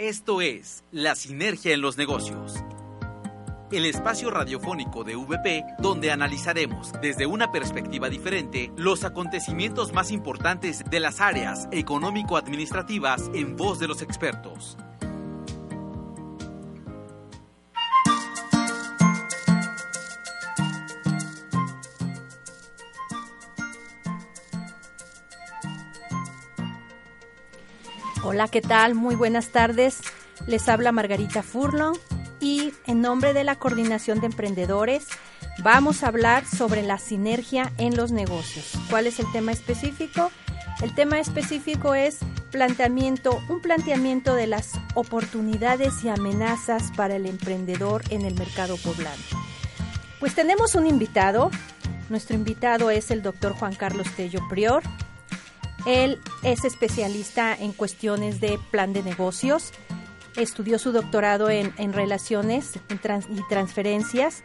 Esto es La Sinergia en los Negocios. El espacio radiofónico de VP donde analizaremos desde una perspectiva diferente los acontecimientos más importantes de las áreas económico-administrativas en voz de los expertos. Hola, ¿qué tal? Muy buenas tardes. Les habla Margarita Furlong y en nombre de la Coordinación de Emprendedores vamos a hablar sobre la sinergia en los negocios. ¿Cuál es el tema específico? El tema específico es planteamiento, un planteamiento de las oportunidades y amenazas para el emprendedor en el mercado poblano. Pues tenemos un invitado. Nuestro invitado es el doctor Juan Carlos Tello Prior. Él es especialista en cuestiones de plan de negocios. Estudió su doctorado en, en relaciones y transferencias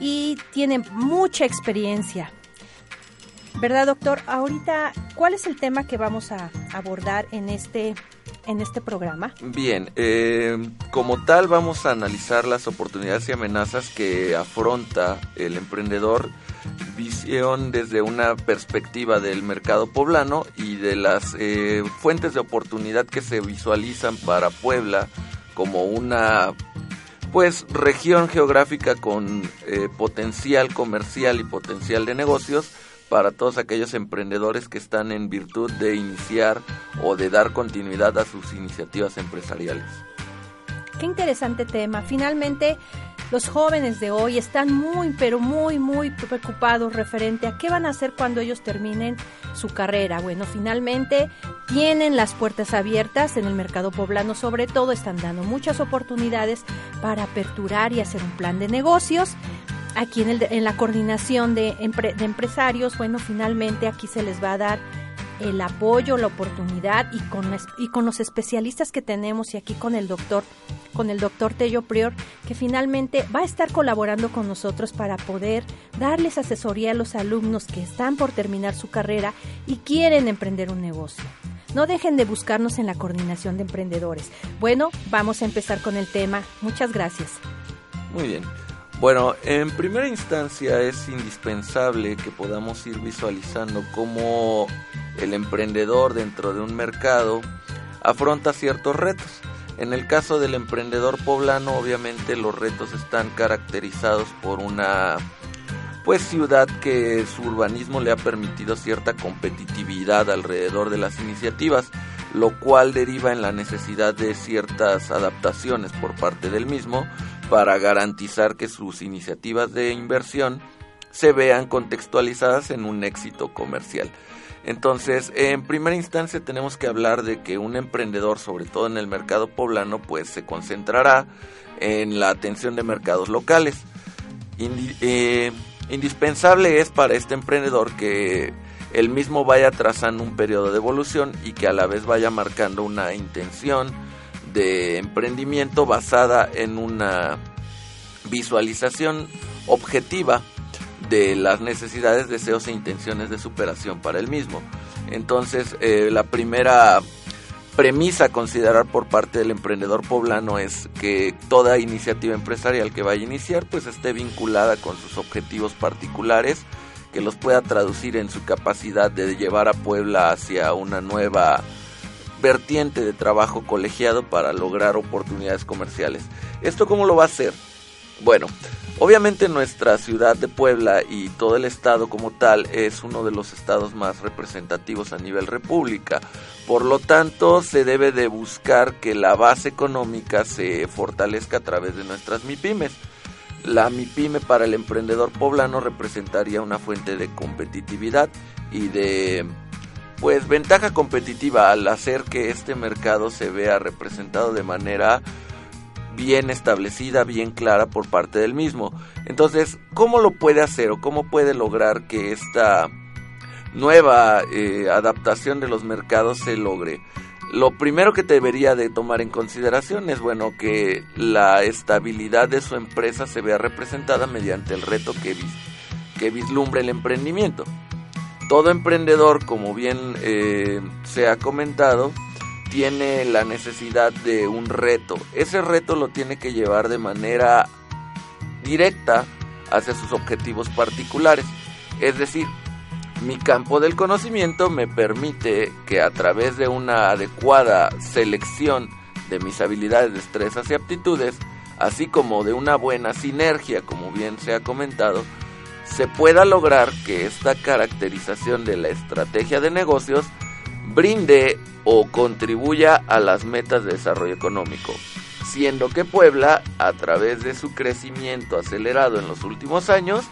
y tiene mucha experiencia. ¿Verdad, doctor? Ahorita, ¿cuál es el tema que vamos a abordar en este, en este programa? Bien, eh, como tal vamos a analizar las oportunidades y amenazas que afronta el emprendedor visión desde una perspectiva del mercado poblano y de las eh, fuentes de oportunidad que se visualizan para Puebla como una pues región geográfica con eh, potencial comercial y potencial de negocios para todos aquellos emprendedores que están en virtud de iniciar o de dar continuidad a sus iniciativas empresariales. Qué interesante tema. Finalmente, los jóvenes de hoy están muy, pero muy, muy preocupados referente a qué van a hacer cuando ellos terminen su carrera. Bueno, finalmente tienen las puertas abiertas en el mercado poblano, sobre todo están dando muchas oportunidades para aperturar y hacer un plan de negocios. Aquí en, el, en la coordinación de, empresarios, bueno, finalmente aquí se les va a dar el apoyo, la oportunidad y con, y con los especialistas que tenemos y aquí con el doctor, con el doctor Tello Prior, que finalmente va a estar colaborando con nosotros para poder darles asesoría a los alumnos que están por terminar su carrera y quieren emprender un negocio. No dejen de buscarnos en la coordinación de emprendedores. Bueno, vamos a empezar con el tema. Muchas gracias. Muy bien. Bueno, en primera instancia es indispensable que podamos ir visualizando cómo el emprendedor dentro de un mercado afronta ciertos retos. En el caso del emprendedor poblano, obviamente los retos están caracterizados por una pues ciudad que su urbanismo le ha permitido cierta competitividad alrededor de las iniciativas, lo cual deriva en la necesidad de ciertas adaptaciones por parte del mismo para garantizar que sus iniciativas de inversión se vean contextualizadas en un éxito comercial. Entonces, en primera instancia tenemos que hablar de que un emprendedor, sobre todo en el mercado poblano, pues se concentrará en la atención de mercados locales. Eh, indispensable es para este emprendedor que el mismo vaya trazando un periodo de evolución y que a la vez vaya marcando una intención de emprendimiento basada en una visualización objetiva de las necesidades, deseos e intenciones de superación para el mismo. Entonces, eh, la primera premisa a considerar por parte del emprendedor poblano es que toda iniciativa empresarial que vaya a iniciar pues esté vinculada con sus objetivos particulares, que los pueda traducir en su capacidad de llevar a Puebla hacia una nueva vertiente de trabajo colegiado para lograr oportunidades comerciales. ¿Esto cómo lo va a hacer? Bueno, obviamente nuestra ciudad de Puebla y todo el estado como tal es uno de los estados más representativos a nivel república. Por lo tanto, se debe de buscar que la base económica se fortalezca a través de nuestras MIPIMES. La MIPYME para el emprendedor poblano representaría una fuente de competitividad y de pues ventaja competitiva al hacer que este mercado se vea representado de manera bien establecida, bien clara por parte del mismo. Entonces, ¿cómo lo puede hacer o cómo puede lograr que esta nueva eh, adaptación de los mercados se logre? Lo primero que debería de tomar en consideración es bueno que la estabilidad de su empresa se vea representada mediante el reto que, que vislumbre el emprendimiento. Todo emprendedor, como bien eh, se ha comentado, tiene la necesidad de un reto. Ese reto lo tiene que llevar de manera directa hacia sus objetivos particulares. Es decir, mi campo del conocimiento me permite que a través de una adecuada selección de mis habilidades, destrezas y aptitudes, así como de una buena sinergia, como bien se ha comentado, se pueda lograr que esta caracterización de la estrategia de negocios brinde o contribuya a las metas de desarrollo económico, siendo que Puebla, a través de su crecimiento acelerado en los últimos años,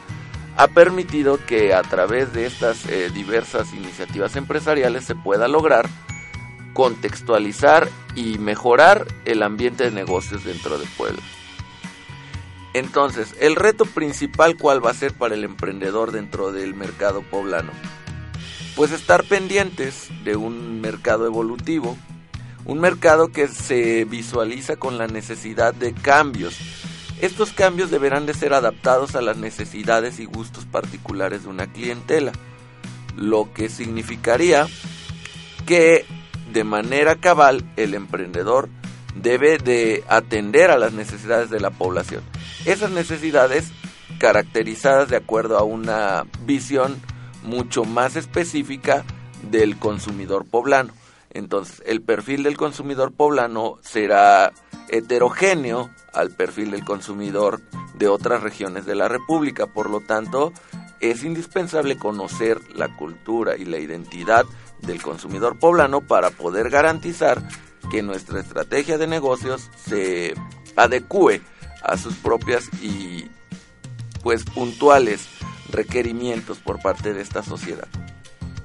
ha permitido que a través de estas eh, diversas iniciativas empresariales se pueda lograr contextualizar y mejorar el ambiente de negocios dentro de Puebla. Entonces, el reto principal, ¿cuál va a ser para el emprendedor dentro del mercado poblano? Pues estar pendientes de un mercado evolutivo, un mercado que se visualiza con la necesidad de cambios. Estos cambios deberán de ser adaptados a las necesidades y gustos particulares de una clientela, lo que significaría que de manera cabal el emprendedor debe de atender a las necesidades de la población. Esas necesidades caracterizadas de acuerdo a una visión mucho más específica del consumidor poblano. Entonces, el perfil del consumidor poblano será heterogéneo al perfil del consumidor de otras regiones de la República. Por lo tanto, es indispensable conocer la cultura y la identidad del consumidor poblano para poder garantizar que nuestra estrategia de negocios se adecue a sus propias y pues puntuales requerimientos por parte de esta sociedad.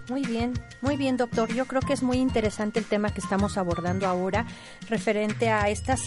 Muy bien, muy bien, doctor. Yo creo que es muy interesante el tema que estamos abordando ahora referente a estas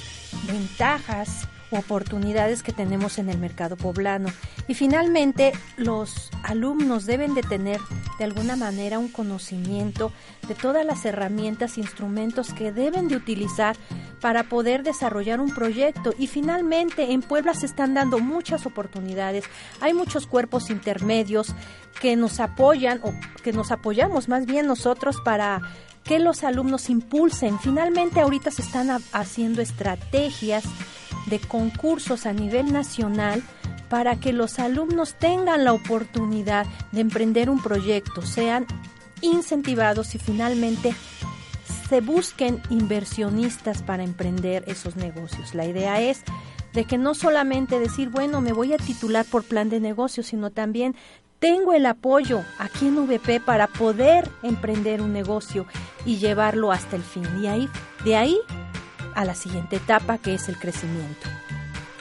ventajas oportunidades que tenemos en el mercado poblano. Y finalmente, los alumnos deben de tener de alguna manera un conocimiento de todas las herramientas, instrumentos que deben de utilizar para poder desarrollar un proyecto. Y finalmente, en Puebla se están dando muchas oportunidades. Hay muchos cuerpos intermedios que nos apoyan o que nos apoyamos más bien nosotros para que los alumnos impulsen. Finalmente ahorita se están haciendo estrategias de concursos a nivel nacional para que los alumnos tengan la oportunidad de emprender un proyecto, sean incentivados y finalmente se busquen inversionistas para emprender esos negocios. La idea es de que no solamente decir, bueno, me voy a titular por plan de negocio, sino también tengo el apoyo aquí en VP para poder emprender un negocio y llevarlo hasta el fin. Y ahí, de ahí a la siguiente etapa que es el crecimiento.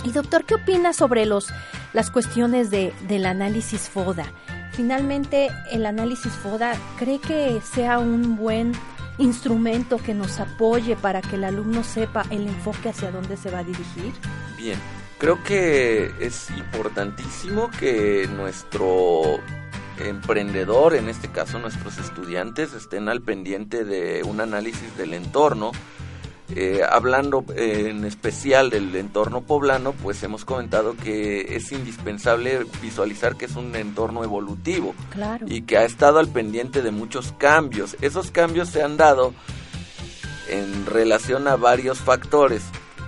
Y doctor, ¿qué opina sobre los, las cuestiones de, del análisis FODA? Finalmente, el análisis FODA cree que sea un buen instrumento que nos apoye para que el alumno sepa el enfoque hacia dónde se va a dirigir? Bien, creo que es importantísimo que nuestro emprendedor, en este caso nuestros estudiantes, estén al pendiente de un análisis del entorno eh, hablando eh, en especial del entorno poblano, pues hemos comentado que es indispensable visualizar que es un entorno evolutivo y que ha estado al pendiente de muchos cambios. Esos cambios se han dado en relación a varios factores,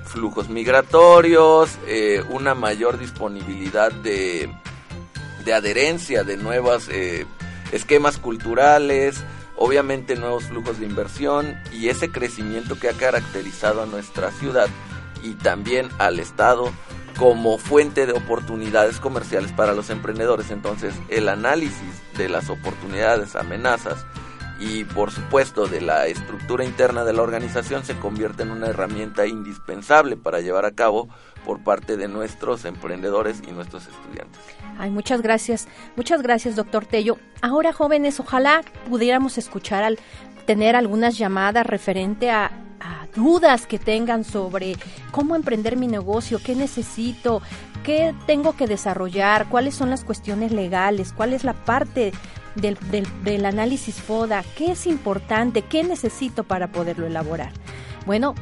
flujos migratorios, eh, una mayor disponibilidad de, de adherencia de nuevos esquemas culturales, obviamente nuevos flujos de inversión y ese crecimiento que ha caracterizado a nuestra ciudad y también al Estado como fuente de oportunidades comerciales para los emprendedores. Entonces, el análisis de las oportunidades, amenazas y por supuesto de la estructura interna de la organización se convierte en una herramienta indispensable para llevar a cabo por parte de nuestros emprendedores y nuestros estudiantes. Ay, muchas gracias. Muchas gracias, doctor Tello. Ahora, jóvenes, ojalá pudiéramos escuchar al tener algunas llamadas referente a, a dudas que tengan sobre cómo emprender mi negocio, qué necesito, qué tengo que desarrollar, cuáles son las cuestiones legales, cuál es la parte del, del, del, análisis FODA, qué es importante, qué necesito para poderlo elaborar. Bueno,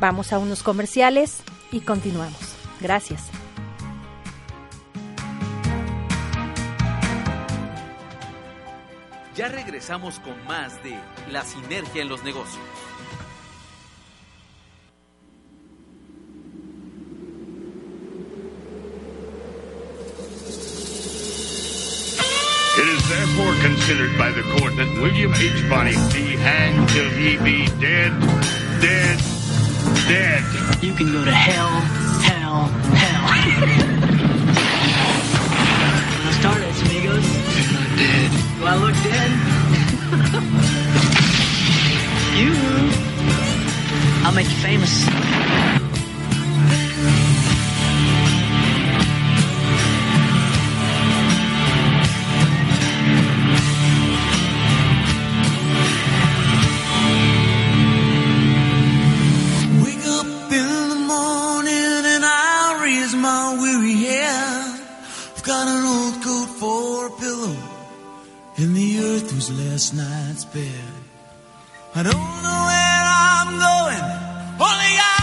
vamos a unos comerciales y continuamos. Gracias. Ya regresamos con más de La Sinergia en los Negocios. Therefore considered by the court that William H. Bonney be hanged till he be dead, dead, dead. You can go to hell, hell, hell. Let's start it, amigos. You're not dead. Do I look dead? you. I'll make you famous. And the earth was last night's bed. I don't know where I'm going, only God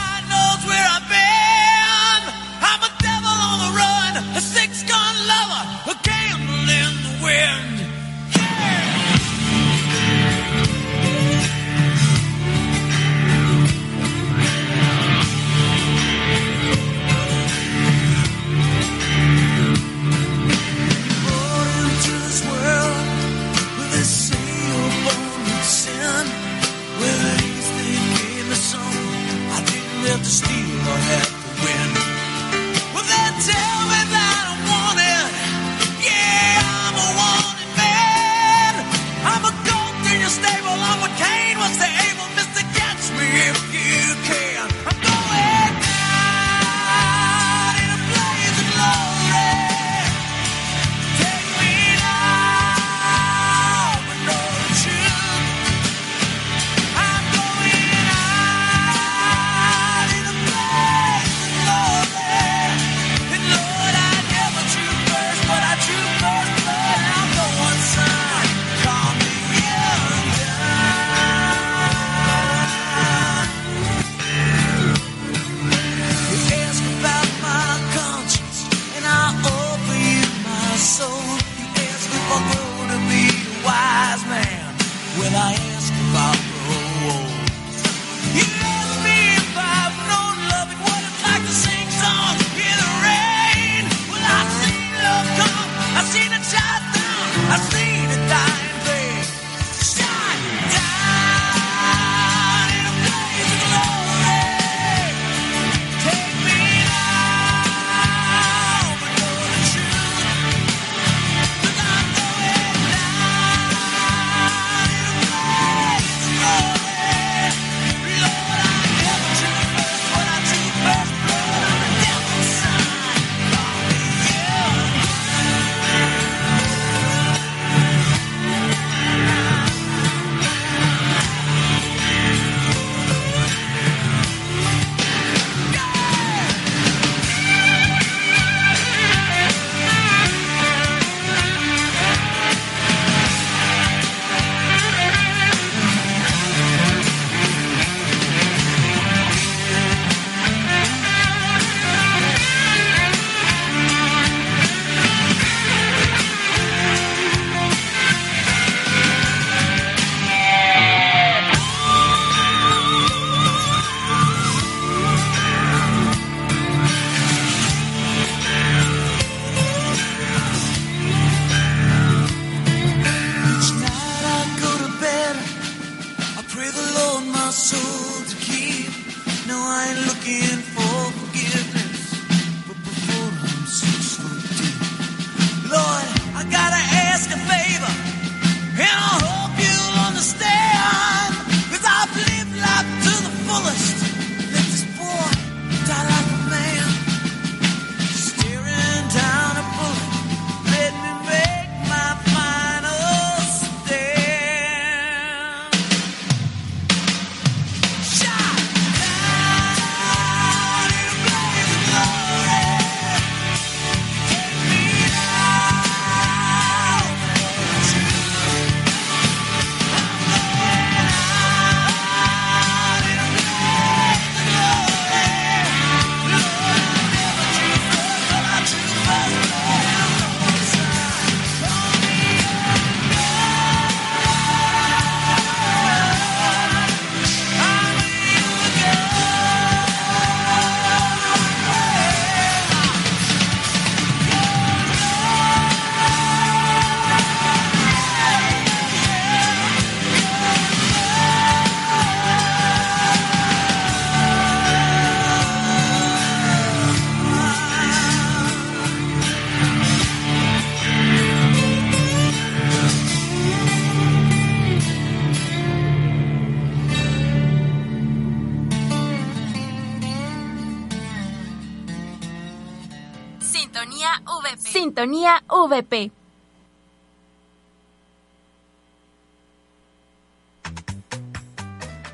VP.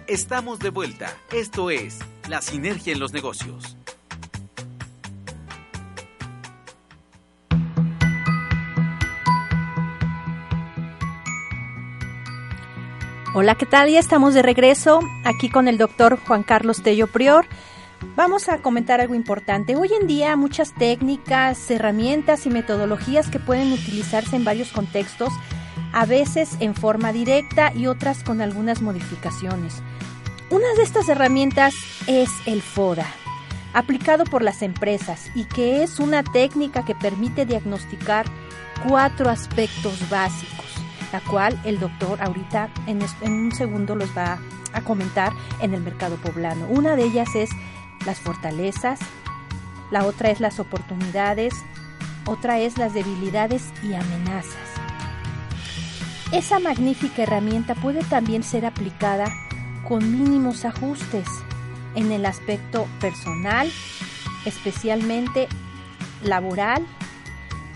Estamos de vuelta. Esto es La Sinergia en los Negocios. Hola, ¿qué tal? Ya estamos de regreso aquí con el doctor Juan Carlos Tello Prior. Vamos a comentar algo importante. Hoy en día muchas técnicas, herramientas y metodologías que pueden utilizarse en varios contextos, a veces en forma directa y otras con algunas modificaciones. Una de estas herramientas es el FODA, aplicado por las empresas y que es una técnica que permite diagnosticar cuatro aspectos básicos, la cual el doctor ahorita en, un segundo los va a comentar en el mercado poblano. Una de ellas es las fortalezas, la otra es las oportunidades, otra es las debilidades y amenazas. Esa magnífica herramienta puede también ser aplicada con mínimos ajustes en el aspecto personal, especialmente laboral.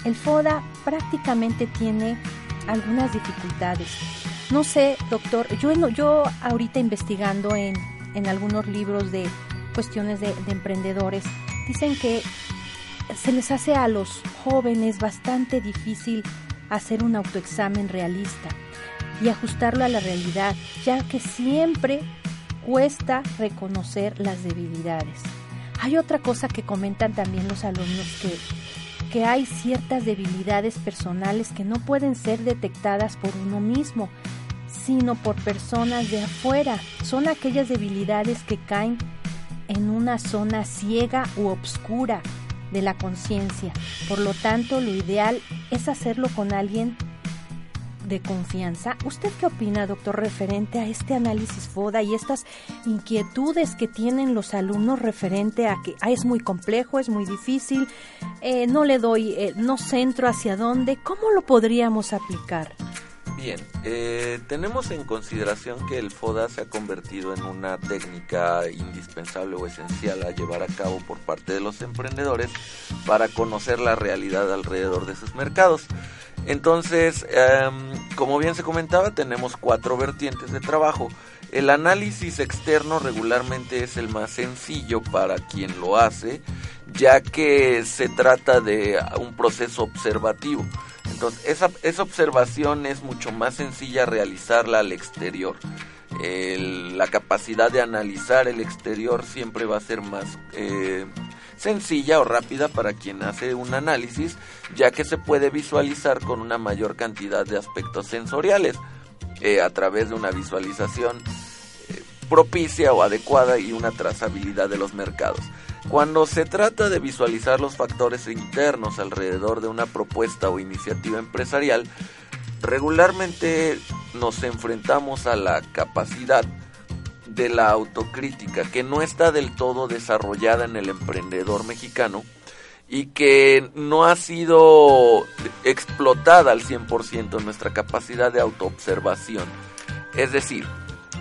El FODA prácticamente tiene algunas dificultades. No sé, doctor, yo, yo ahorita investigando en, en algunos libros de cuestiones de, de emprendedores, dicen que se les hace a los jóvenes bastante difícil hacer un autoexamen realista y ajustarlo a la realidad, ya que siempre cuesta reconocer las debilidades. Hay otra cosa que comentan también los alumnos que, que hay ciertas debilidades personales que no pueden ser detectadas por uno mismo, sino por personas de afuera. Son aquellas debilidades que caen en una zona ciega u obscura de la conciencia. Por lo tanto, lo ideal es hacerlo con alguien de confianza. ¿Usted qué opina, doctor, referente a este análisis FODA y estas inquietudes que tienen los alumnos referente a que ah, es muy complejo, es muy difícil, eh, no le doy, eh, no centro hacia dónde? ¿Cómo lo podríamos aplicar? Bien, eh, tenemos en consideración que el FODA se ha convertido en una técnica indispensable o esencial a llevar a cabo por parte de los emprendedores para conocer la realidad alrededor de sus mercados. Entonces, em, como bien se comentaba, tenemos cuatro vertientes de trabajo. El análisis externo regularmente es el más sencillo para quien lo hace, ya que se trata de un proceso observativo. Entonces, esa, esa observación es mucho más sencilla realizarla al exterior. la capacidad de analizar el exterior siempre va a ser más eh, sencilla o rápida para quien hace un análisis, ya que se puede visualizar con una mayor cantidad de aspectos sensoriales eh, a través de una visualización eh, propicia o adecuada y una trazabilidad de los mercados. Cuando se trata de visualizar los factores internos alrededor de una propuesta o iniciativa empresarial, regularmente nos enfrentamos a la capacidad de la autocrítica que no está del todo desarrollada en el emprendedor mexicano y que no ha sido explotada al 100% nuestra capacidad de autoobservación. Es decir,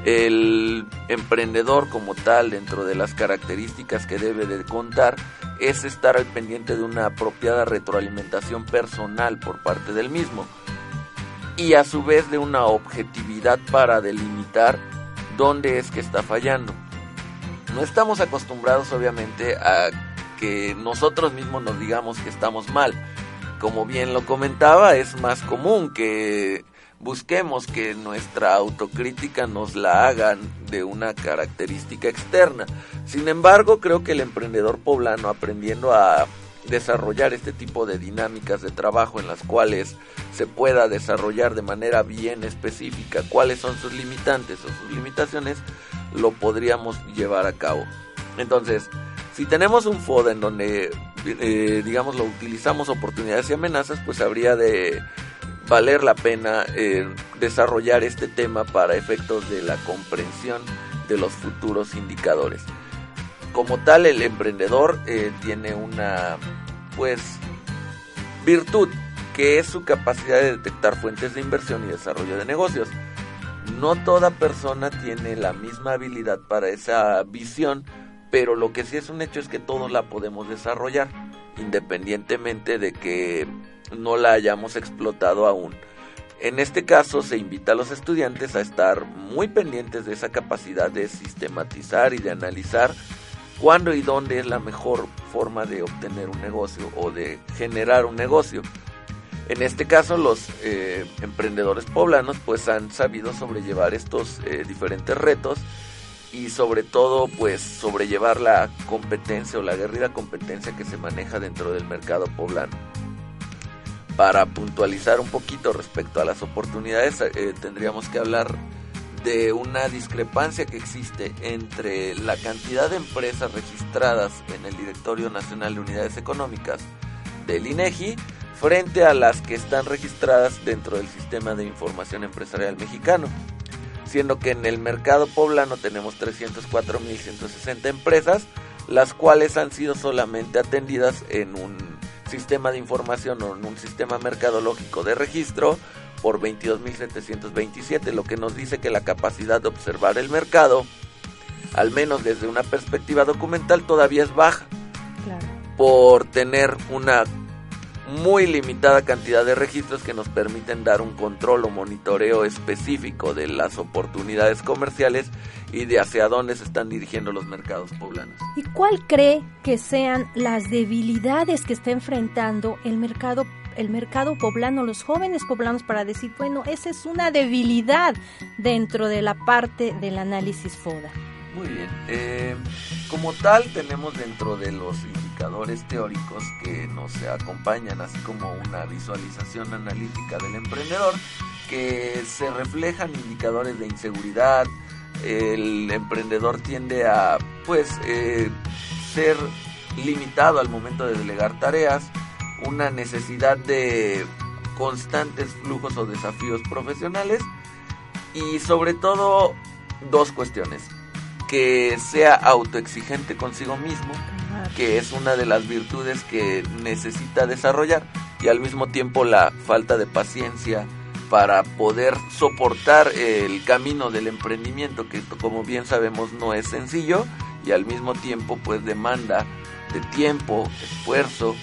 el emprendedor como tal, dentro de las características que debe de contar, es estar al pendiente de una apropiada retroalimentación personal por parte del mismo y a su vez de una objetividad para delimitar dónde es que está fallando. No estamos acostumbrados obviamente a que nosotros mismos nos digamos que estamos mal. Como bien lo comentaba, es más común que busquemos que nuestra autocrítica nos la hagan de una característica externa. Sin embargo, creo que el emprendedor poblano aprendiendo a desarrollar este tipo de dinámicas de trabajo en las cuales se pueda desarrollar de manera bien específica cuáles son sus limitantes o sus limitaciones, lo podríamos llevar a cabo. Entonces, si tenemos un FODA en donde, eh, digamos, lo utilizamos oportunidades y amenazas, pues habría de valer la pena eh, desarrollar este tema para efectos de la comprensión de los futuros indicadores. Como tal, el emprendedor eh, tiene una, pues, virtud que es su capacidad de detectar fuentes de inversión y desarrollo de negocios. No toda persona tiene la misma habilidad para esa visión, pero lo que sí es un hecho es que todos la podemos desarrollar. independientemente de que no la hayamos explotado aún. En este caso se invita a los estudiantes a estar muy pendientes de esa capacidad de sistematizar y de analizar cuándo y dónde es la mejor forma de obtener un negocio o de generar un negocio. En este caso los eh, emprendedores poblanos pues han sabido sobrellevar estos eh, diferentes retos y sobre todo pues sobrellevar la competencia o la guerrida competencia que se maneja dentro del mercado poblano. Para puntualizar un poquito respecto a las oportunidades, eh, tendríamos que hablar de una discrepancia que existe entre la cantidad de empresas registradas en el Directorio Nacional de Unidades Económicas del INEGI frente a las que están registradas dentro del Sistema de Información Empresarial Mexicano, siendo que en el mercado poblano tenemos 304.160 empresas, las cuales han sido solamente atendidas en un sistema de información o en un sistema mercadológico de registro por 22.727, lo que nos dice que la capacidad de observar el mercado, al menos desde una perspectiva documental, todavía es baja. Por tener una muy limitada cantidad de registros que nos permiten dar un control o monitoreo específico de las oportunidades comerciales y de hacia dónde se están dirigiendo los mercados poblanos. ¿Y cuál cree que sean las debilidades que está enfrentando el mercado el mercado poblano, los jóvenes poblanos para decir, bueno, esa es una debilidad dentro de la parte del análisis FODA? Muy bien. Eh, como tal, tenemos dentro de los indicadores teóricos que nos acompañan, así como una visualización analítica del emprendedor, que se reflejan indicadores de inseguridad. El emprendedor tiende a, pues, eh, ser limitado al momento de delegar tareas, una necesidad de constantes flujos o desafíos profesionales y sobre todo dos cuestiones que sea autoexigente consigo mismo, que es una de las virtudes que necesita desarrollar, y al mismo tiempo la falta de paciencia para poder soportar el camino del emprendimiento, que como bien sabemos no es sencillo, y al mismo tiempo pues demanda de tiempo, esfuerzo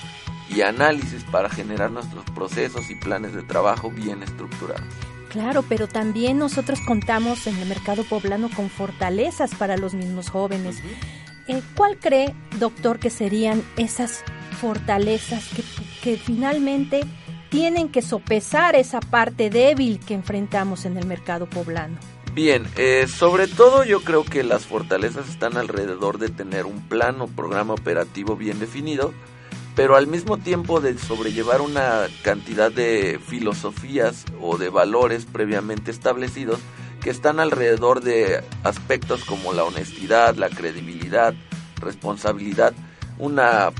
y análisis para generar nuestros procesos y planes de trabajo bien estructurados. Claro, pero también nosotros contamos en el mercado poblano con fortalezas para los mismos jóvenes. ¿Cuál cree, doctor, que serían esas fortalezas que, que finalmente tienen que sopesar esa parte débil que enfrentamos en el mercado poblano? Bien, eh, sobre todo yo creo que las fortalezas están alrededor de tener un plan o programa operativo bien definido, pero al mismo tiempo de sobrellevar una cantidad de filosofías o de valores previamente establecidos que están alrededor de aspectos como la honestidad, la credibilidad, responsabilidad, una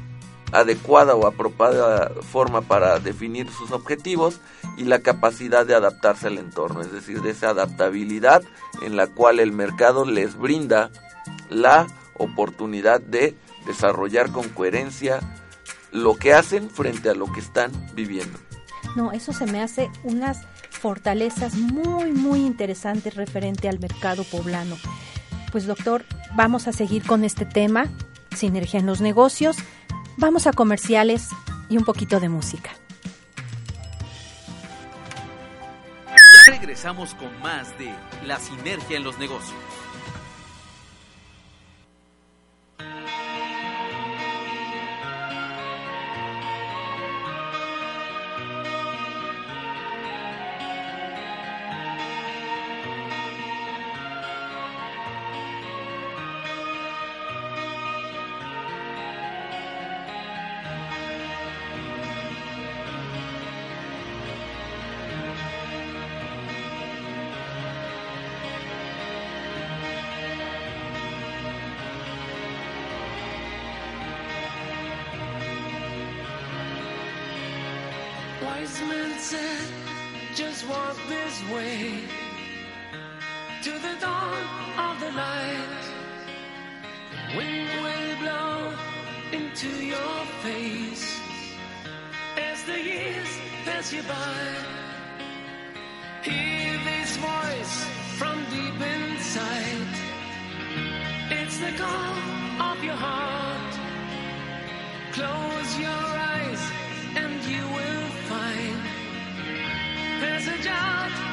adecuada o apropiada forma para definir sus objetivos y la capacidad de adaptarse al entorno, es decir, de esa adaptabilidad en la cual el mercado les brinda la oportunidad de desarrollar con coherencia lo que hacen frente a lo que están viviendo. No, eso se me hace unas fortalezas muy, muy interesantes referente al mercado poblano. Pues doctor, vamos a seguir con este tema, sinergia en los negocios, vamos a comerciales y un poquito de música. Ya regresamos con más de la sinergia en los negocios. Close your eyes and you will find there's a out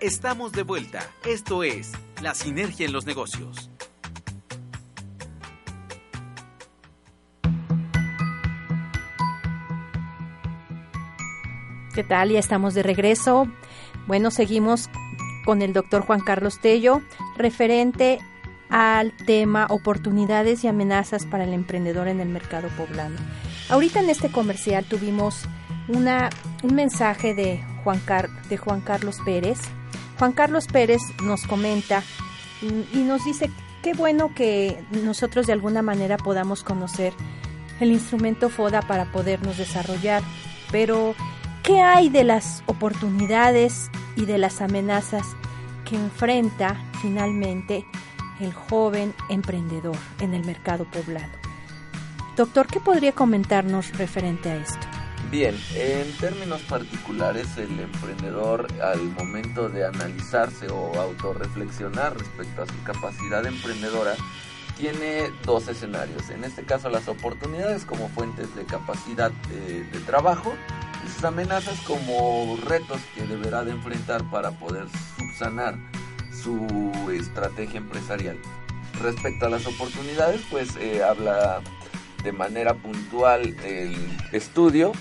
Estamos de vuelta. Esto es La Sinergia en los Negocios. ¿Qué tal? Ya estamos de regreso. Bueno, seguimos con el doctor Juan Carlos Tello, referente al tema oportunidades y amenazas para el emprendedor en el mercado poblano. Ahorita en este comercial tuvimos una, un mensaje de Juan, Car- de Juan Carlos Pérez. Juan Carlos Pérez nos comenta y, nos dice qué bueno que nosotros de alguna manera podamos conocer el instrumento FODA para podernos desarrollar, pero ¿qué hay de las oportunidades y de las amenazas que enfrenta finalmente el joven emprendedor en el mercado poblano? Doctor, ¿qué podría comentarnos referente a esto? Bien, en términos particulares, el emprendedor al momento de analizarse o autorreflexionar respecto a su capacidad emprendedora, tiene dos escenarios. En este caso, las oportunidades como fuentes de capacidad de, de trabajo y sus amenazas como retos que deberá de enfrentar para poder subsanar su estrategia empresarial. Respecto a las oportunidades, pues eh, habla de manera puntual el estudio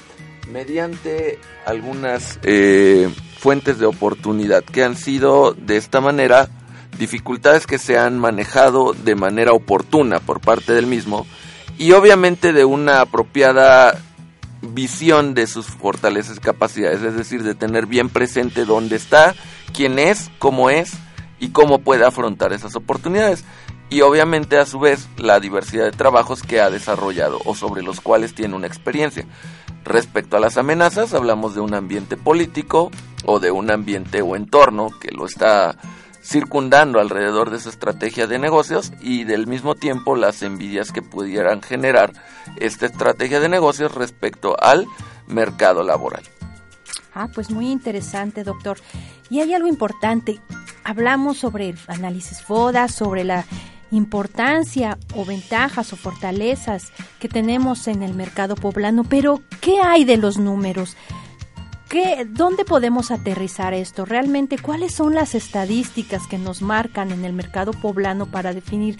mediante algunas eh, fuentes de oportunidad que han sido de esta manera dificultades que se han manejado de manera oportuna por parte del mismo y obviamente de una apropiada visión de sus fortalezas y capacidades, es decir, de tener bien presente dónde está, quién es, cómo es y cómo puede afrontar esas oportunidades. Y obviamente a su vez la diversidad de trabajos que ha desarrollado o sobre los cuales tiene una experiencia. Respecto a las amenazas, hablamos de un ambiente político o de un ambiente o entorno que lo está circundando alrededor de su estrategia de negocios y del mismo tiempo las envidias que pudieran generar esta estrategia de negocios respecto al mercado laboral. Ah, pues muy interesante, doctor. Y hay algo importante. Hablamos sobre análisis FODA, sobre la importancia o ventajas o fortalezas que tenemos en el mercado poblano, pero ¿qué hay de los números? ¿Qué, ¿Dónde podemos aterrizar esto? Realmente, ¿cuáles son las estadísticas que nos marcan en el mercado poblano para definir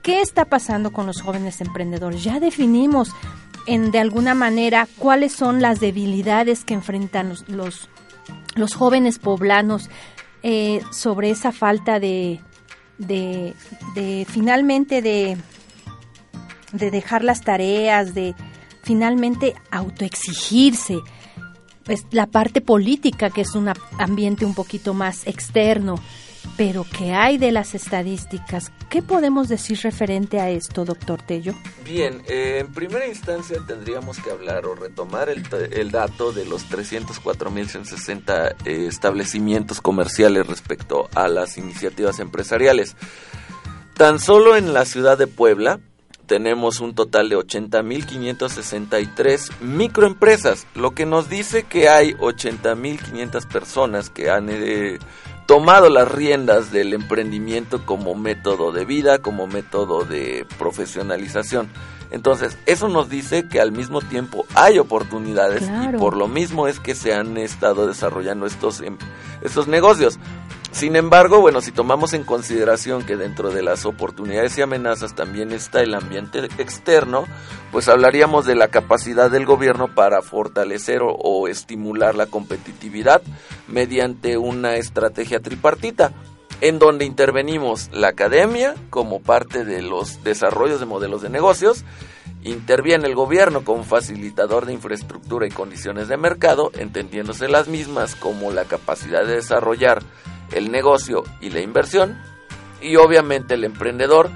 qué está pasando con los jóvenes emprendedores? Ya definimos en, de alguna manera cuáles son las debilidades que enfrentan los, los, jóvenes poblanos eh, sobre esa falta de, de, de finalmente de, de dejar las tareas, de finalmente autoexigirse. Es la parte política, que es un ambiente un poquito más externo, pero ¿qué hay de las estadísticas? ¿Qué podemos decir referente a esto, doctor Tello? Bien, eh, en primera instancia tendríamos que hablar o retomar el, dato de los 304.160 eh, establecimientos comerciales respecto a las iniciativas empresariales. Tan solo en la ciudad de Puebla tenemos un total de 80.563 microempresas, lo que nos dice que hay 80.500 personas que han eh, tomado las riendas del emprendimiento como método de vida, como método de profesionalización. Entonces, eso nos dice que al mismo tiempo hay oportunidades y por lo mismo es que se han estado desarrollando estos, em, estos negocios. Sin embargo, bueno, si tomamos en consideración que dentro de las oportunidades y amenazas también está el ambiente externo, pues hablaríamos de la capacidad del gobierno para fortalecer o, estimular la competitividad mediante una estrategia tripartita en donde intervenimos la academia como parte de los desarrollos de modelos de negocios, interviene el gobierno como facilitador de infraestructura y condiciones de mercado, entendiéndose las mismas como la capacidad de desarrollar el negocio y la inversión, y obviamente el emprendedor,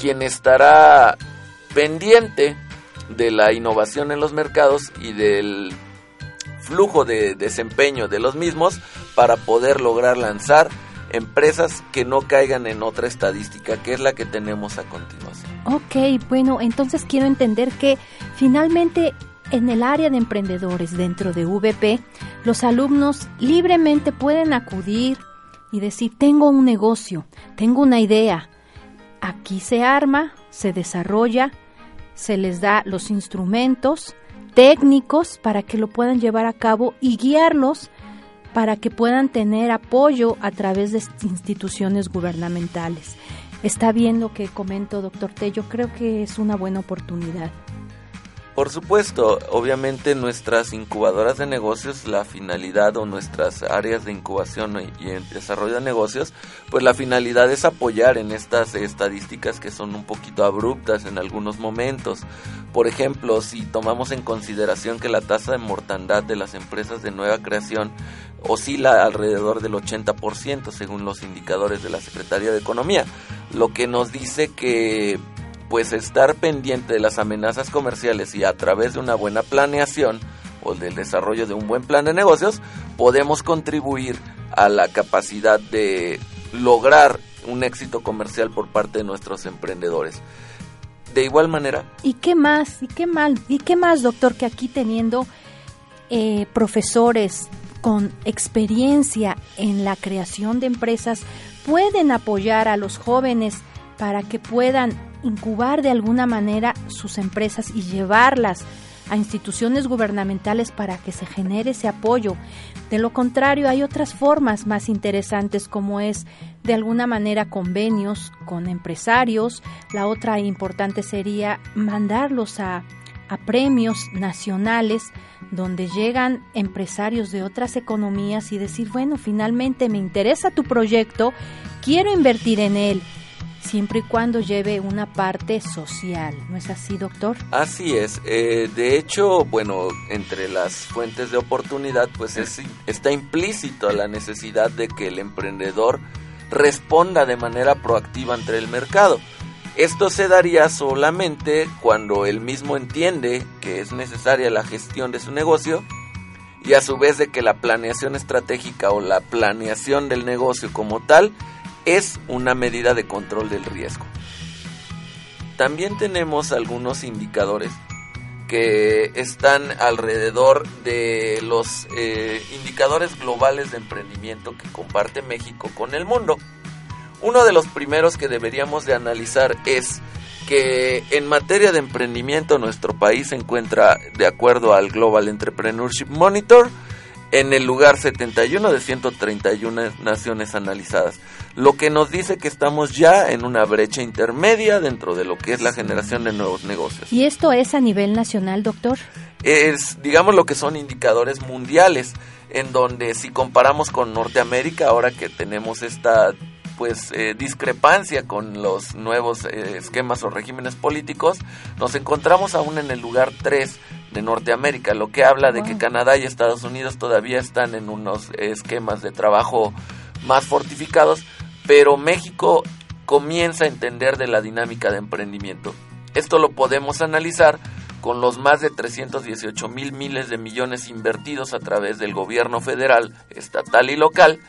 quien estará pendiente de la innovación en los mercados y del flujo de desempeño de los mismos para poder lograr lanzar empresas que no caigan en otra estadística, que es la que tenemos a continuación. Ok, bueno, entonces quiero entender que finalmente en el área de emprendedores dentro de VP, los alumnos libremente pueden acudir y decir, tengo un negocio, tengo una idea. Aquí se arma, se desarrolla, se les da los instrumentos técnicos para que lo puedan llevar a cabo y guiarlos para que puedan tener apoyo a través de instituciones gubernamentales. Está bien lo que comento, doctor Tello, creo que es una buena oportunidad. Por supuesto, obviamente nuestras incubadoras de negocios, la finalidad o nuestras áreas de incubación y desarrollo de negocios, pues la finalidad es apoyar en estas estadísticas que son un poquito abruptas en algunos momentos. Por ejemplo, si tomamos en consideración que la tasa de mortandad de las empresas de nueva creación oscila alrededor del 80% según los indicadores de la Secretaría de Economía, lo que nos dice que pues estar pendiente de las amenazas comerciales y a través de una buena planeación o del desarrollo de un buen plan de negocios, podemos contribuir a la capacidad de lograr un éxito comercial por parte de nuestros emprendedores. De igual manera. ¿Y qué más? ¿Y qué mal? ¿Y qué más, doctor, que aquí teniendo eh, profesores con experiencia en la creación de empresas pueden apoyar a los jóvenes para que puedan incubar de alguna manera sus empresas y llevarlas a instituciones gubernamentales para que se genere ese apoyo. De lo contrario, hay otras formas más interesantes como es de alguna manera convenios con empresarios. La otra importante sería mandarlos a, premios nacionales donde llegan empresarios de otras economías y decir, bueno, finalmente me interesa tu proyecto, quiero invertir en él siempre y cuando lleve una parte social. ¿No es así, doctor? Así es. Eh, de hecho, bueno, entre las fuentes de oportunidad, pues es, está implícito la necesidad de que el emprendedor responda de manera proactiva ante el mercado. Esto se daría solamente cuando él mismo entiende que es necesaria la gestión de su negocio y a su vez de que la planeación estratégica o la planeación del negocio como tal es una medida de control del riesgo. También tenemos algunos indicadores que están alrededor de los eh, indicadores globales de emprendimiento que comparte México con el mundo. Uno de los primeros que deberíamos de analizar es que en materia de emprendimiento nuestro país se encuentra, de acuerdo al Global Entrepreneurship Monitor, en el lugar 71 de 131 naciones analizadas, lo que nos dice que estamos ya en una brecha intermedia dentro de lo que es la generación de nuevos negocios. ¿Y esto es a nivel nacional, doctor? Es, digamos, lo que son indicadores mundiales, en donde si comparamos con Norteamérica, ahora que tenemos esta pues eh, discrepancia con los nuevos eh, esquemas o regímenes políticos, nos encontramos aún en el lugar 3 de Norteamérica, lo que habla de que Canadá y Estados Unidos todavía están en unos esquemas de trabajo más fortificados, pero México comienza a entender de la dinámica de emprendimiento. Esto lo podemos analizar con los más de 318 mil miles de millones invertidos a través del gobierno federal, estatal y local,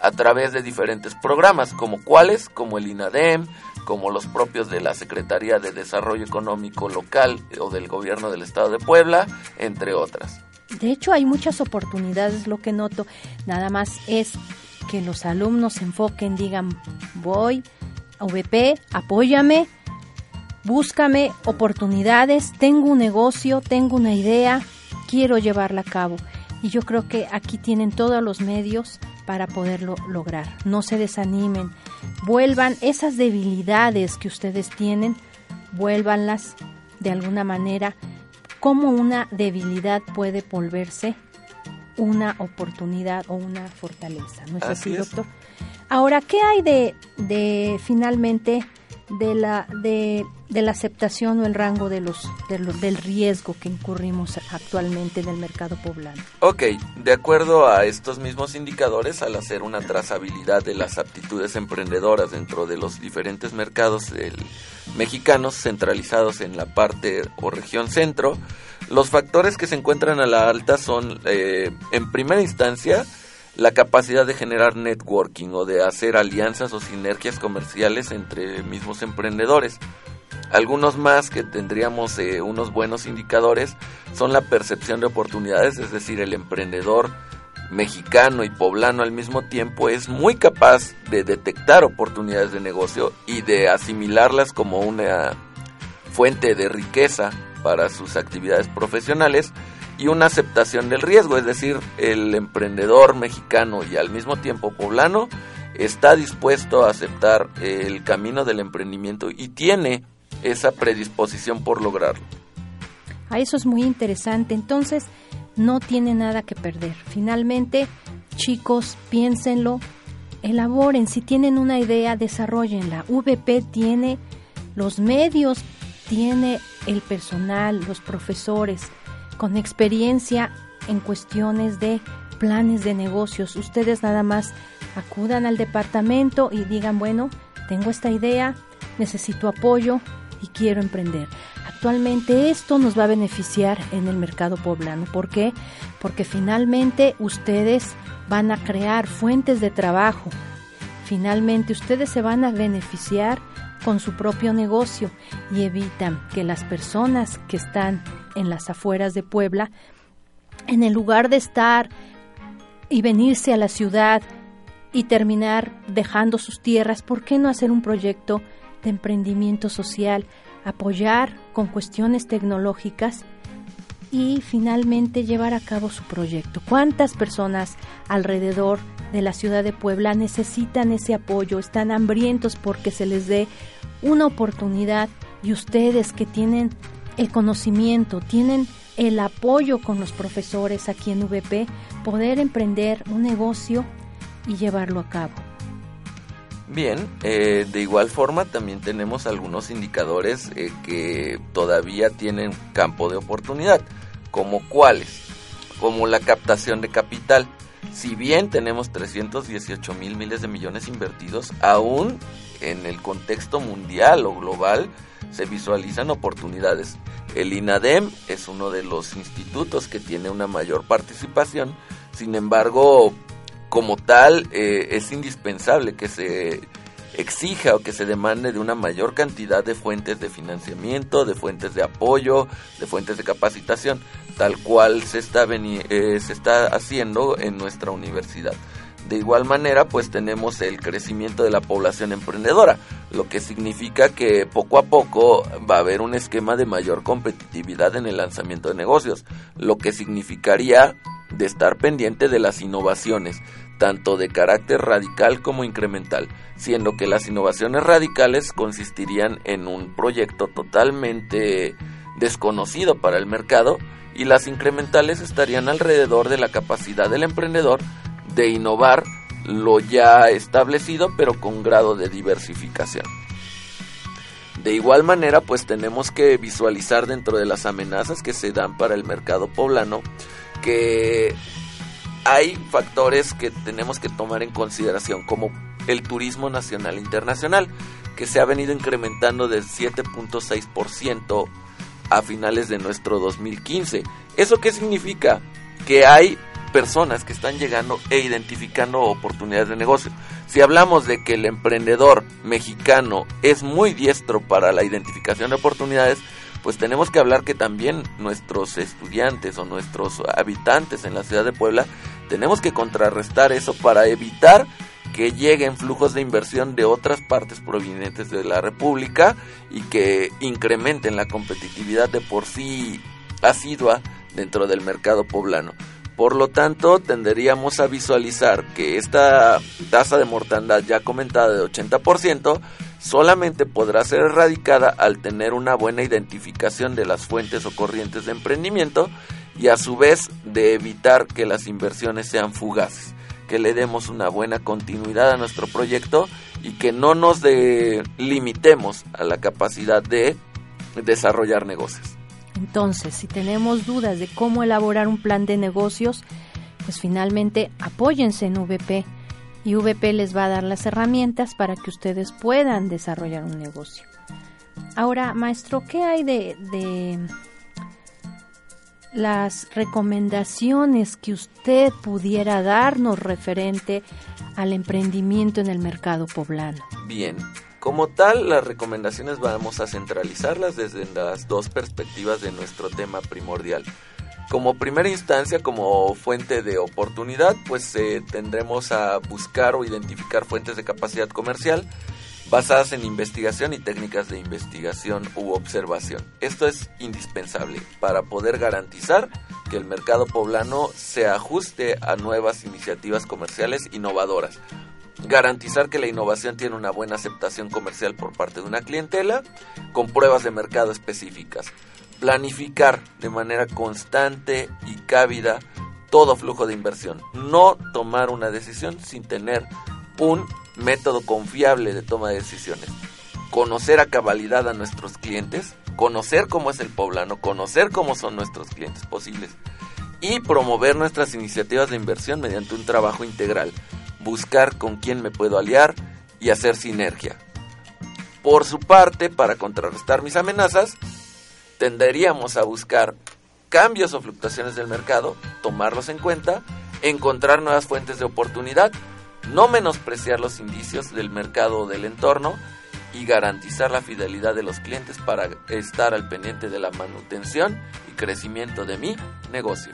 a través de diferentes programas, como cuáles, como el INADEM, como los propios de la Secretaría de Desarrollo Económico Local o del Gobierno del Estado de Puebla, entre otras. De hecho, hay muchas oportunidades, lo que noto, nada más es que los alumnos se enfoquen, digan, voy VP, apóyame, búscame oportunidades, tengo un negocio, tengo una idea, quiero llevarla a cabo. Y yo creo que aquí tienen todos los medios para poderlo lograr. No se desanimen, vuelvan esas debilidades que ustedes tienen, vuélvanlas de alguna manera. ¿Cómo una debilidad puede volverse una oportunidad o una fortaleza? ¿No es así, doctor? Ahora, ¿qué hay de, de finalmente de la, de, la aceptación o el rango de los, del riesgo que incurrimos actualmente en el mercado poblano. Ok, de acuerdo a estos mismos indicadores, al hacer una trazabilidad de las aptitudes emprendedoras dentro de los diferentes mercados mexicanos centralizados en la parte o región centro, los factores que se encuentran a la alta son, eh, en primera instancia, la capacidad de generar networking o de hacer alianzas o sinergias comerciales entre mismos emprendedores. Algunos más que tendríamos eh, unos buenos indicadores son la percepción de oportunidades, es decir, el emprendedor mexicano y poblano al mismo tiempo es muy capaz de detectar oportunidades de negocio y de asimilarlas como una fuente de riqueza para sus actividades profesionales y una aceptación del riesgo, es decir, el emprendedor mexicano y al mismo tiempo poblano está dispuesto a aceptar el camino del emprendimiento y tiene esa predisposición por lograrlo. A eso es muy interesante, entonces no tiene nada que perder. Finalmente, chicos, piénsenlo, elaboren, si tienen una idea, desarrollenla. VP tiene los medios, tiene el personal, los profesores, con experiencia en cuestiones de planes de negocios. Ustedes nada más acudan al departamento y digan, bueno, tengo esta idea, necesito apoyo y quiero emprender. Actualmente esto nos va a beneficiar en el mercado poblano. ¿Por qué? Porque finalmente ustedes van a crear fuentes de trabajo. Finalmente ustedes se van a beneficiar con su propio negocio y evitan que las personas que están en las afueras de Puebla, en el lugar de estar y venirse a la ciudad y terminar dejando sus tierras, ¿por qué no hacer un proyecto de emprendimiento social, apoyar con cuestiones tecnológicas y finalmente llevar a cabo su proyecto? ¿Cuántas personas alrededor de la ciudad de Puebla necesitan ese apoyo, están hambrientos porque se les dé una oportunidad y ustedes que tienen el conocimiento, tienen el apoyo con los profesores aquí en VP, poder emprender un negocio y llevarlo a cabo. Bien, eh, de igual forma también tenemos algunos indicadores eh, que todavía tienen campo de oportunidad, como cuáles, como la captación de capital. Si bien tenemos 318 mil miles de millones invertidos, aún en el contexto mundial o global se visualizan oportunidades. El INADEM es uno de los institutos que tiene una mayor participación, sin embargo, como tal, eh, es indispensable que se exija o que se demande de una mayor cantidad de fuentes de financiamiento, de fuentes de apoyo, de fuentes de capacitación, tal cual se está, eh, se está haciendo en nuestra universidad. De igual manera, pues tenemos el crecimiento de la población emprendedora, lo que significa que poco a poco va a haber un esquema de mayor competitividad en el lanzamiento de negocios, lo que significaría de estar pendiente de las innovaciones, tanto de carácter radical como incremental, siendo que las innovaciones radicales consistirían en un proyecto totalmente desconocido para el mercado y las incrementales estarían alrededor de la capacidad del emprendedor de innovar lo ya establecido pero con grado de diversificación. De igual manera, pues tenemos que visualizar dentro de las amenazas que se dan para el mercado poblano que hay factores que tenemos que tomar en consideración, como el turismo nacional e internacional, que se ha venido incrementando del 7.6% a finales de nuestro 2015. ¿Eso qué significa? Que hay personas que están llegando e identificando oportunidades de negocio. Si hablamos de que el emprendedor mexicano es muy diestro para la identificación de oportunidades, pues tenemos que hablar que también nuestros estudiantes o nuestros habitantes en la ciudad de Puebla tenemos que contrarrestar eso para evitar que lleguen flujos de inversión de otras partes provenientes de la República y que incrementen la competitividad de por sí asidua dentro del mercado poblano. Por lo tanto, tenderíamos a visualizar que esta tasa de mortandad ya comentada de 80% solamente podrá ser erradicada al tener una buena identificación de las fuentes o corrientes de emprendimiento y a su vez de evitar que las inversiones sean fugaces, que le demos una buena continuidad a nuestro proyecto y que no nos limitemos a la capacidad de desarrollar negocios. Entonces, si tenemos dudas de cómo elaborar un plan de negocios, pues finalmente apóyense en VP y VP les va a dar las herramientas para que ustedes puedan desarrollar un negocio. Ahora, maestro, ¿qué hay de, de las recomendaciones que usted pudiera darnos referente al emprendimiento en el mercado poblano? Bien, como tal, las recomendaciones vamos a centralizarlas desde las dos perspectivas de nuestro tema primordial. Como primera instancia, como fuente de oportunidad, pues eh, tendremos a buscar o identificar fuentes de capacidad comercial basadas en investigación y técnicas de investigación u observación. Esto es indispensable para poder garantizar que el mercado poblano se ajuste a nuevas iniciativas comerciales innovadoras. Garantizar que la innovación tiene una buena aceptación comercial por parte de una clientela con pruebas de mercado específicas planificar de manera constante y cávida todo flujo de inversión. No tomar una decisión sin tener un método confiable de toma de decisiones. Conocer a cabalidad a nuestros clientes, conocer cómo es el poblano, conocer cómo son nuestros clientes posibles y promover nuestras iniciativas de inversión mediante un trabajo integral. Buscar con quién me puedo aliar y hacer sinergia. Por su parte, para contrarrestar mis amenazas, tenderíamos a buscar cambios o fluctuaciones del mercado, tomarlos en cuenta, encontrar nuevas fuentes de oportunidad, no menospreciar los indicios del mercado o del entorno y garantizar la fidelidad de los clientes para estar al pendiente de la manutención y crecimiento de mi negocio.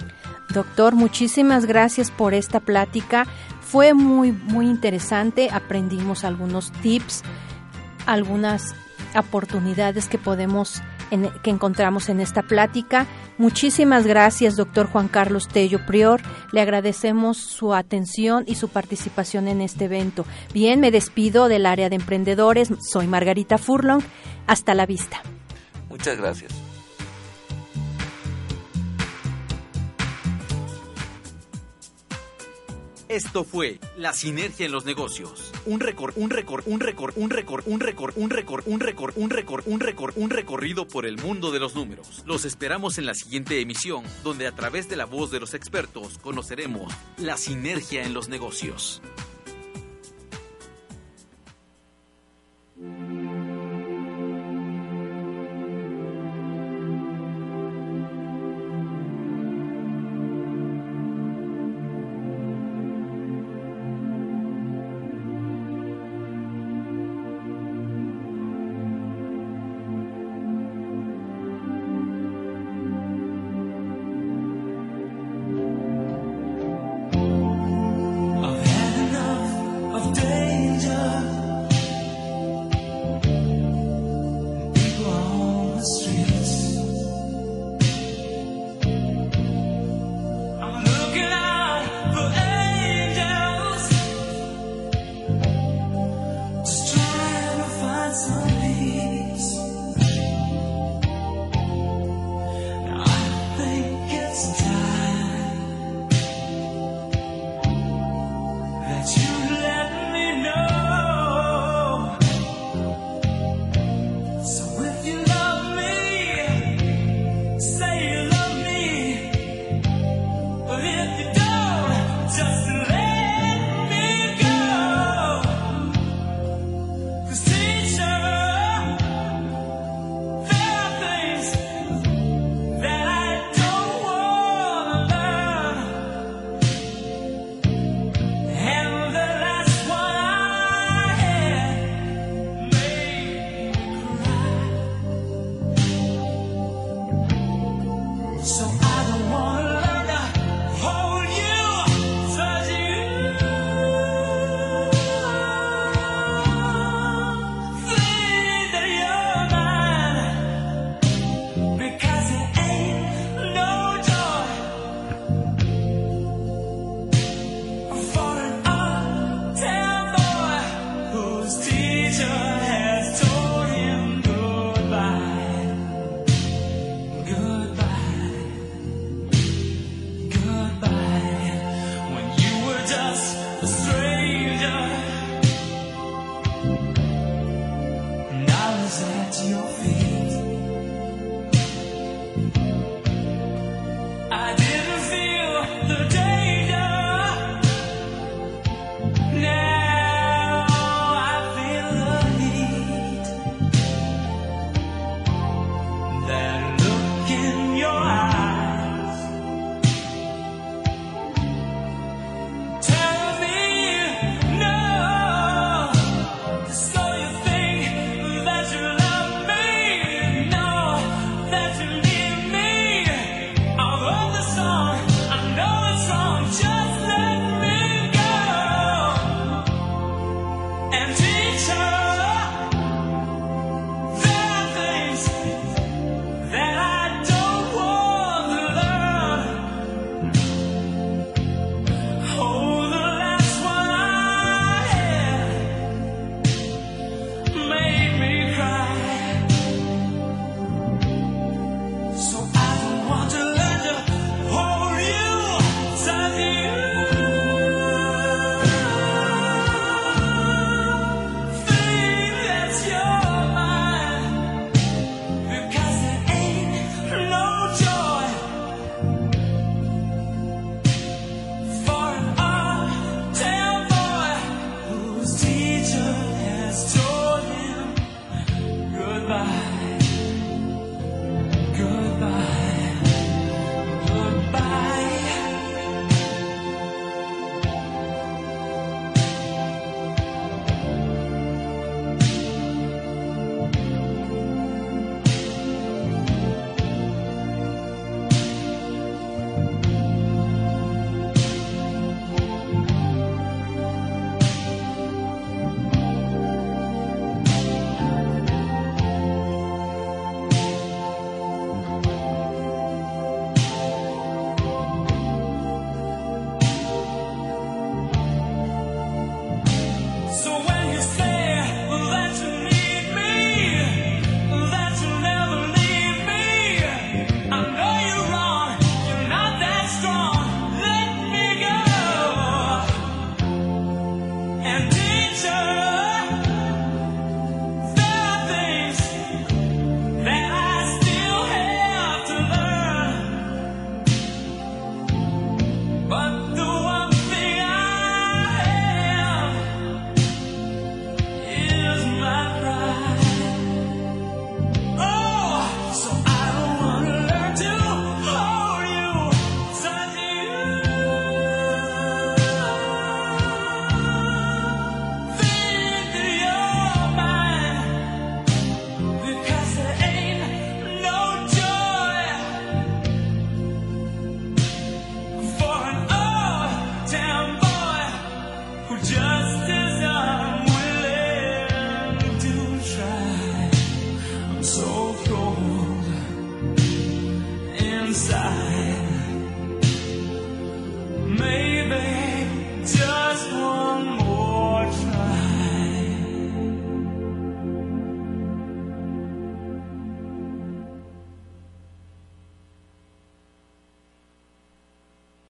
Doctor, muchísimas gracias por esta plática. Fue muy muy interesante, aprendimos algunos tips, algunas oportunidades que podemos que encontramos en esta plática. Muchísimas gracias, doctor Juan Carlos Tello Prior. Le agradecemos su atención y su participación en este evento. Bien, me despido del área de emprendedores. Soy Margarita Furlong. Hasta la vista. Muchas gracias. Esto fue La Sinergia en los Negocios un récord, un récord, un récord, un récord, un récord, un récord, un récord, un récord, un récord, un recorrido por el mundo de los números. Los esperamos en la siguiente emisión, donde a través de la voz de los expertos conoceremos la sinergia en los negocios.